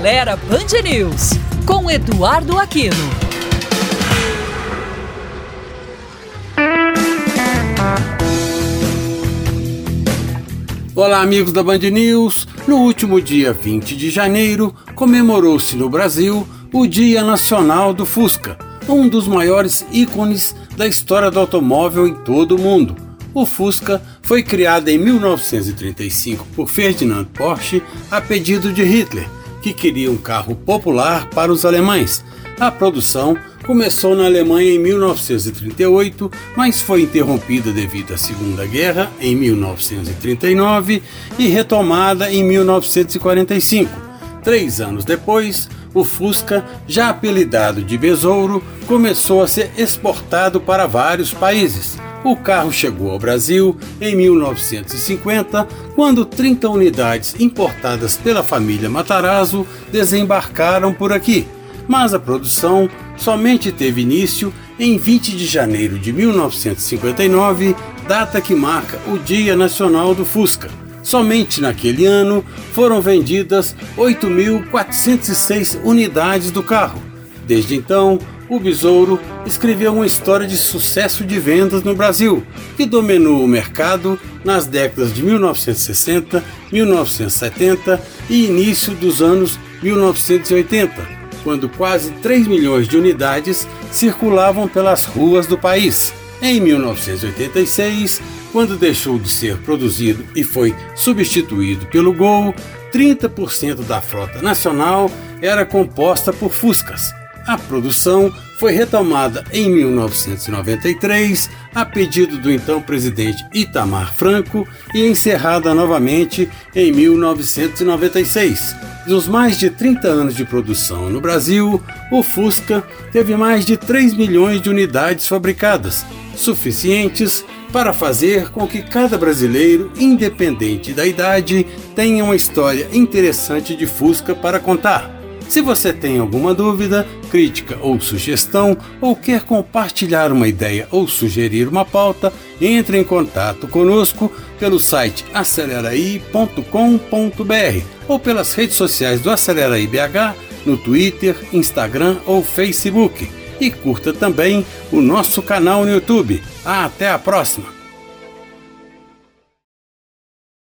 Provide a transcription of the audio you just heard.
Acelera Band News, com Eduardo Aquino. Olá, amigos da Band News. No último dia 20 de janeiro, comemorou-se no Brasil o Dia Nacional do Fusca, um dos maiores ícones da história do automóvel em todo o mundo. O Fusca foi criado em 1935 por Ferdinand Porsche a pedido de Hitler, que queria um carro popular para os alemães. A produção começou na Alemanha em 1938, mas foi interrompida devido à Segunda Guerra em 1939 e retomada em 1945. Três anos depois, o Fusca, já apelidado de Besouro, começou a ser exportado para vários países. O carro chegou ao Brasil em 1950, quando 30 unidades importadas pela família Matarazzo desembarcaram por aqui. Mas a produção somente teve início em 20 de janeiro de 1959, data que marca o Dia Nacional do Fusca. Somente naquele ano foram vendidas 8.406 unidades do carro. Desde então, o Besouro escreveu uma história de sucesso de vendas no Brasil, que dominou o mercado nas décadas de 1960, 1970 e início dos anos 1980, quando quase 3 milhões de unidades circulavam pelas ruas do país. Em 1986, quando deixou de ser produzido e foi substituído pelo Gol, 30% da frota nacional era composta por Fuscas. A produção foi retomada em 1993 a pedido do então presidente Itamar Franco e encerrada novamente em 1996. Nos mais de 30 anos de produção no Brasil, o Fusca teve mais de 3 milhões de unidades fabricadas, suficientes para fazer com que cada brasileiro, independente da idade, tenha uma história interessante de Fusca para contar. Se você tem alguma dúvida, crítica ou sugestão, ou quer compartilhar uma ideia ou sugerir uma pauta, entre em contato conosco pelo site aceleraí.com.br ou pelas redes sociais do Aceleraí BH no Twitter, Instagram ou Facebook. E curta também o nosso canal no YouTube. Até a próxima!